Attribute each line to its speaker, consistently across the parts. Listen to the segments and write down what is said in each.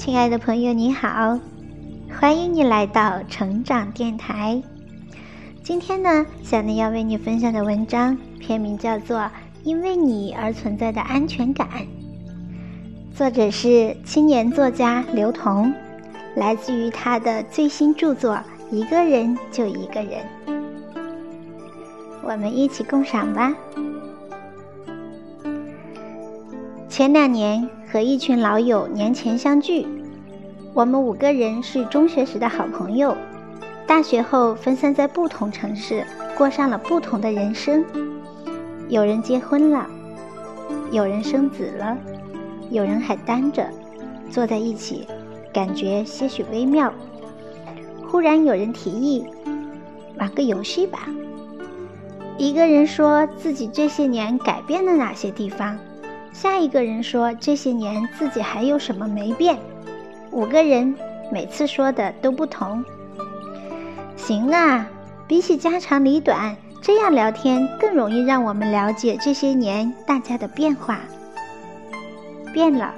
Speaker 1: 亲爱的朋友，你好，欢迎你来到成长电台。今天呢，小林要为你分享的文章篇名叫做《因为你而存在的安全感》，作者是青年作家刘同，来自于他的最新著作《一个人就一个人》。我们一起共赏吧。前两年和一群老友年前相聚，我们五个人是中学时的好朋友，大学后分散在不同城市，过上了不同的人生。有人结婚了，有人生子了，有人还单着，坐在一起，感觉些许微妙。忽然有人提议玩个游戏吧。一个人说自己这些年改变了哪些地方。下一个人说：“这些年自己还有什么没变？”五个人每次说的都不同。行啊，比起家长里短，这样聊天更容易让我们了解这些年大家的变化。变了，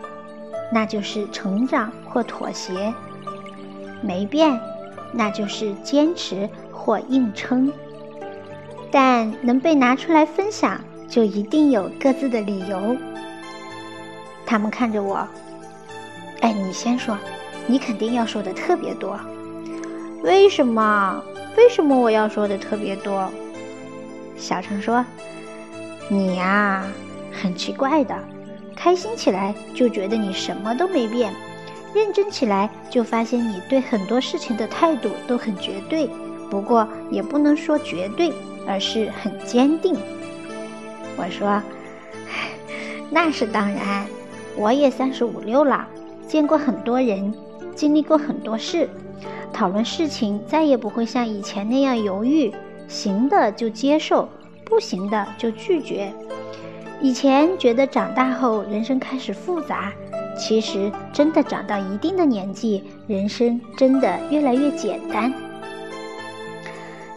Speaker 1: 那就是成长或妥协；没变，那就是坚持或硬撑。但能被拿出来分享，就一定有各自的理由。他们看着我，哎，你先说，你肯定要说的特别多。为什么？为什么我要说的特别多？小程说：“你呀，很奇怪的，开心起来就觉得你什么都没变，认真起来就发现你对很多事情的态度都很绝对。不过也不能说绝对，而是很坚定。”我说：“那是当然。”我也三十五六了，见过很多人，经历过很多事，讨论事情再也不会像以前那样犹豫，行的就接受，不行的就拒绝。以前觉得长大后人生开始复杂，其实真的长到一定的年纪，人生真的越来越简单。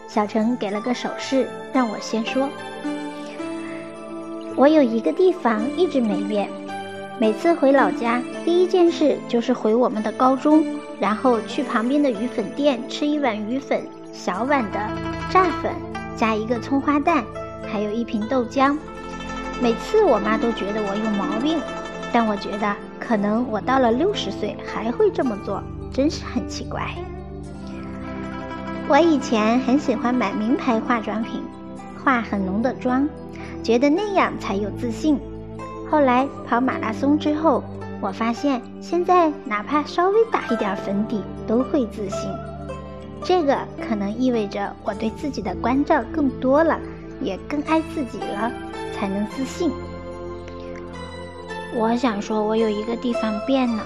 Speaker 1: 小陈给了个手势，让我先说。我有一个地方一直没变。每次回老家，第一件事就是回我们的高中，然后去旁边的鱼粉店吃一碗鱼粉，小碗的炸粉，加一个葱花蛋，还有一瓶豆浆。每次我妈都觉得我有毛病，但我觉得可能我到了六十岁还会这么做，真是很奇怪。我以前很喜欢买名牌化妆品，化很浓的妆，觉得那样才有自信。后来跑马拉松之后，我发现现在哪怕稍微打一点粉底都会自信。这个可能意味着我对自己的关照更多了，也更爱自己了，才能自信。我想说，我有一个地方变了。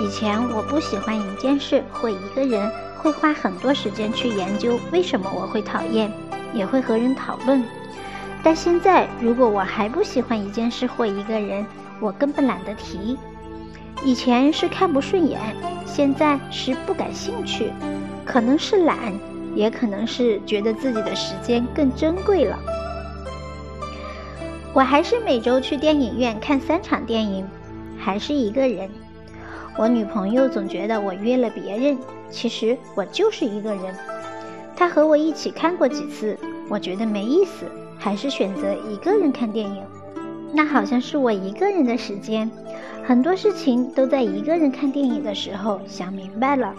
Speaker 1: 以前我不喜欢一件事或一个人，会花很多时间去研究为什么我会讨厌，也会和人讨论。但现在，如果我还不喜欢一件事或一个人，我根本懒得提。以前是看不顺眼，现在是不感兴趣，可能是懒，也可能是觉得自己的时间更珍贵了。我还是每周去电影院看三场电影，还是一个人。我女朋友总觉得我约了别人，其实我就是一个人。她和我一起看过几次，我觉得没意思。还是选择一个人看电影，那好像是我一个人的时间，很多事情都在一个人看电影的时候想明白了。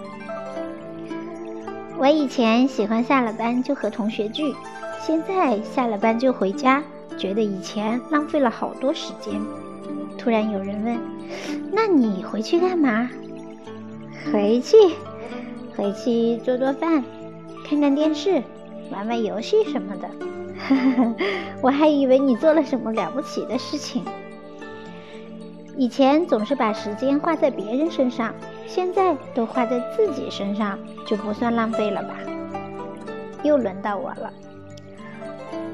Speaker 1: 我以前喜欢下了班就和同学聚，现在下了班就回家，觉得以前浪费了好多时间。突然有人问：“那你回去干嘛？”回去，回去做做饭，看看电视，玩玩游戏什么的。我还以为你做了什么了不起的事情。以前总是把时间花在别人身上，现在都花在自己身上，就不算浪费了吧？又轮到我了。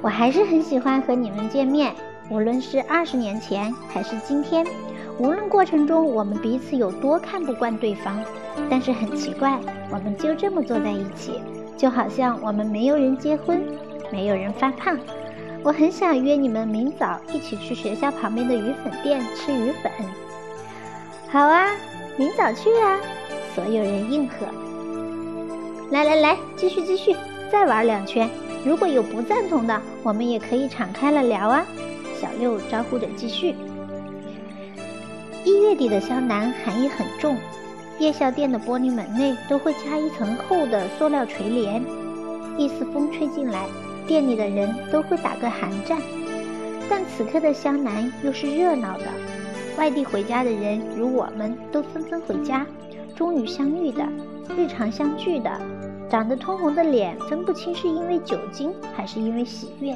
Speaker 1: 我还是很喜欢和你们见面，无论是二十年前还是今天，无论过程中我们彼此有多看不惯对方，但是很奇怪，我们就这么坐在一起，就好像我们没有人结婚。没有人发胖，我很想约你们明早一起去学校旁边的鱼粉店吃鱼粉。好啊，明早去啊！所有人应和。来来来，继续继续，再玩两圈。如果有不赞同的，我们也可以敞开了聊啊。小六招呼着继续。一月底的湘南寒意很重，夜宵店的玻璃门内都会加一层厚的塑料垂帘，一丝风吹进来，店里的人都会打个寒战。但此刻的湘南又是热闹的。外地回家的人，如我们，都纷纷回家，终于相遇的，日常相聚的，长得通红的脸，分不清是因为酒精还是因为喜悦。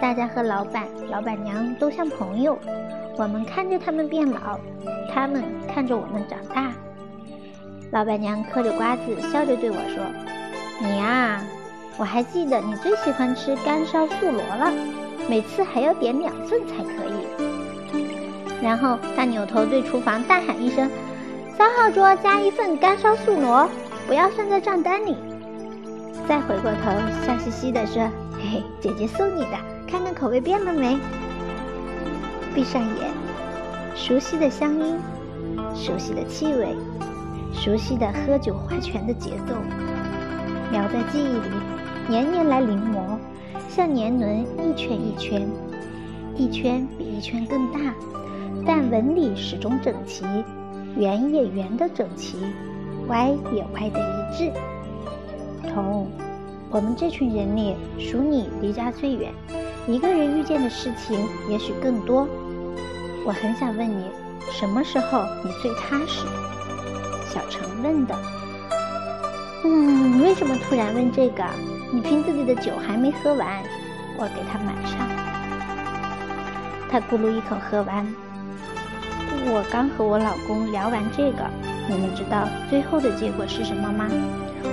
Speaker 1: 大家和老板、老板娘都像朋友，我们看着他们变老，他们看着我们长大。老板娘嗑着瓜子，笑着对我说：“你呀，我还记得你最喜欢吃干烧素螺了，每次还要点两份才可以。”然后他扭头对厨房大喊一声：“三号桌加一份干烧素螺，不要算在账单里。”再回过头笑嘻嘻地说：“嘿嘿，姐姐送你的，看看口味变了没？”闭上眼，熟悉的乡音，熟悉的气味，熟悉的喝酒划拳的节奏，描在记忆里，年年来临摹，像年轮一圈一圈，一圈比一圈更大。但纹理始终整齐，圆也圆的整齐，歪也歪的一致。彤，我们这群人里，属你离家最远，一个人遇见的事情也许更多。我很想问你，什么时候你最踏实？小程问的。嗯，为什么突然问这个？你瓶子里的酒还没喝完，我给他满上。他咕噜一口喝完。我刚和我老公聊完这个，你们知道最后的结果是什么吗？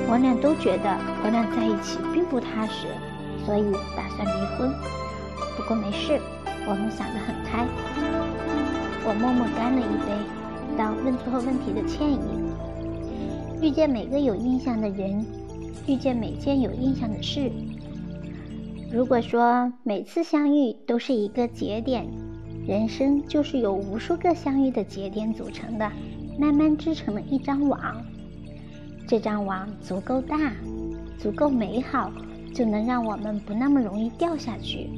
Speaker 1: 我俩都觉得我俩在一起并不踏实，所以打算离婚。不过没事，我们想得很开。我默默干了一杯，当问错问题的歉意。遇见每个有印象的人，遇见每件有印象的事。如果说每次相遇都是一个节点。人生就是由无数个相遇的节点组成的，慢慢织成了一张网。这张网足够大，足够美好，就能让我们不那么容易掉下去。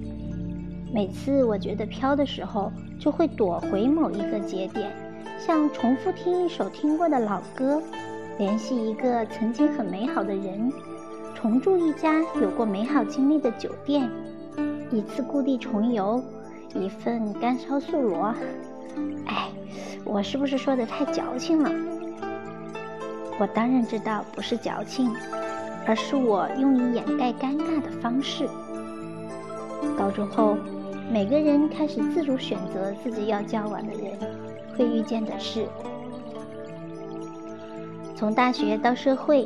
Speaker 1: 每次我觉得飘的时候，就会躲回某一个节点，像重复听一首听过的老歌，联系一个曾经很美好的人，重住一家有过美好经历的酒店，一次故地重游。一份干烧素螺，哎，我是不是说的太矫情了？我当然知道不是矫情，而是我用以掩盖尴尬的方式。高中后，每个人开始自主选择自己要交往的人，会遇见的事。从大学到社会，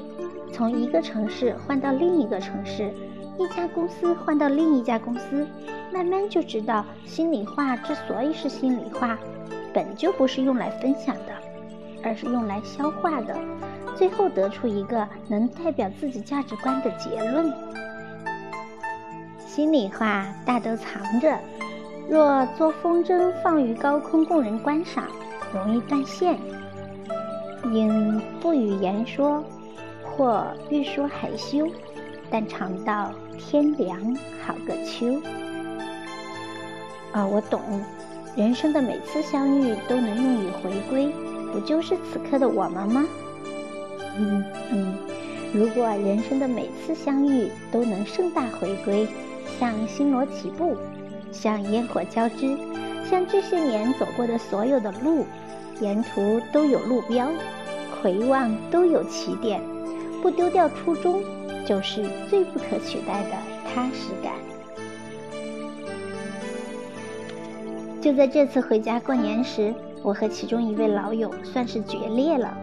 Speaker 1: 从一个城市换到另一个城市，一家公司换到另一家公司。慢慢就知道，心里话之所以是心里话，本就不是用来分享的，而是用来消化的，最后得出一个能代表自己价值观的结论。心里话大都藏着，若做风筝放于高空供人观赏，容易断线，应不与言说，或欲说害羞，但尝到天凉好个秋。啊，我懂，人生的每次相遇都能用以回归，不就是此刻的我们吗？嗯嗯，如果人生的每次相遇都能盛大回归，像星罗棋布，像烟火交织，像这些年走过的所有的路，沿途都有路标，回望都有起点，不丢掉初衷，就是最不可取代的踏实感。就在这次回家过年时，我和其中一位老友算是决裂了。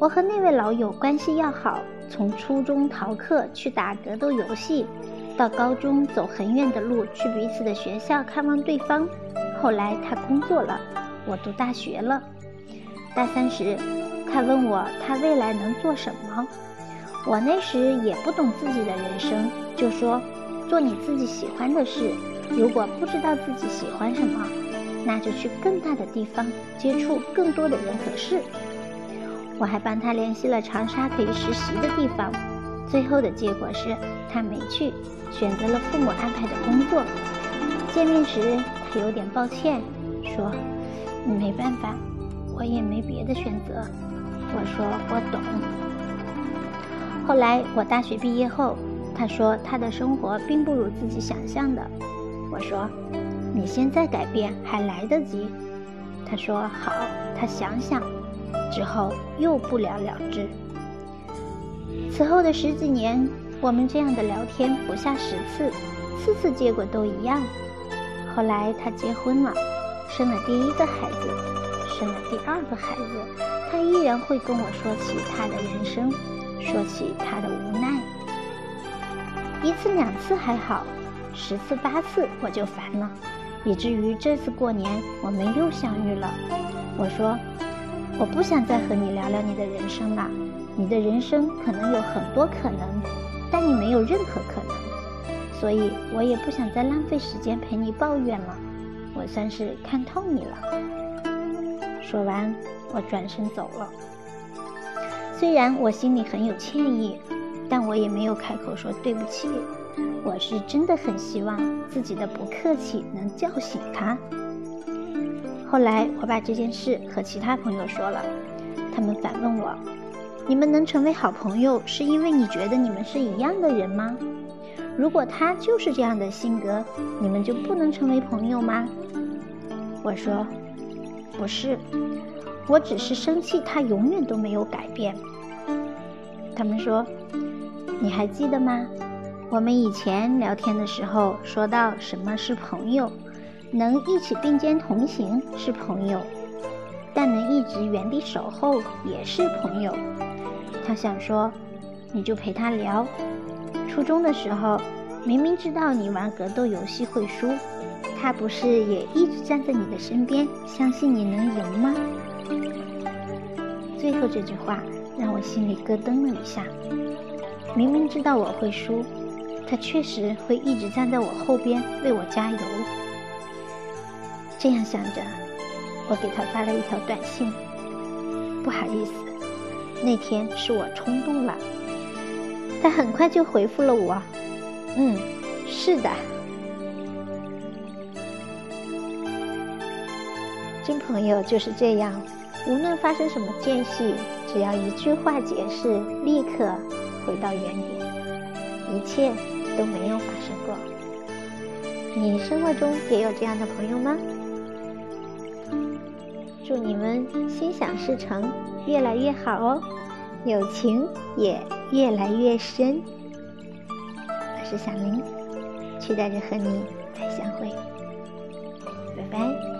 Speaker 1: 我和那位老友关系要好，从初中逃课去打格斗游戏，到高中走很远的路去彼此的学校看望对方。后来他工作了，我读大学了。大三时，他问我他未来能做什么。我那时也不懂自己的人生，就说做你自己喜欢的事。如果不知道自己喜欢什么，那就去更大的地方，接触更多的人和事。我还帮他联系了长沙可以实习的地方，最后的结果是他没去，选择了父母安排的工作。见面时，他有点抱歉，说：“没办法，我也没别的选择。”我说：“我懂。”后来我大学毕业后，他说他的生活并不如自己想象的。我说：“你现在改变还来得及。”他说：“好，他想想。”之后又不了了之。此后的十几年，我们这样的聊天不下十次，次次结果都一样。后来他结婚了，生了第一个孩子，生了第二个孩子，他依然会跟我说起他的人生，说起他的无奈。一次两次还好，十次八次我就烦了，以至于这次过年我们又相遇了。我说。我不想再和你聊聊你的人生了，你的人生可能有很多可能，但你没有任何可能，所以我也不想再浪费时间陪你抱怨了。我算是看透你了。说完，我转身走了。虽然我心里很有歉意，但我也没有开口说对不起。我是真的很希望自己的不客气能叫醒他。后来我把这件事和其他朋友说了，他们反问我：“你们能成为好朋友，是因为你觉得你们是一样的人吗？如果他就是这样的性格，你们就不能成为朋友吗？”我说：“不是，我只是生气他永远都没有改变。”他们说：“你还记得吗？我们以前聊天的时候说到什么是朋友？”能一起并肩同行是朋友，但能一直原地守候也是朋友。他想说，你就陪他聊。初中的时候，明明知道你玩格斗游戏会输，他不是也一直站在你的身边，相信你能赢吗？最后这句话让我心里咯噔了一下。明明知道我会输，他确实会一直站在我后边为我加油。这样想着，我给他发了一条短信：“不好意思，那天是我冲动了。”他很快就回复了我：“嗯，是的。”真朋友就是这样，无论发生什么间隙，只要一句话解释，立刻回到原点，一切都没有发生过。你生活中也有这样的朋友吗？祝你们心想事成，越来越好哦，友情也越来越深。我是小林，期待着和你再相会，拜拜。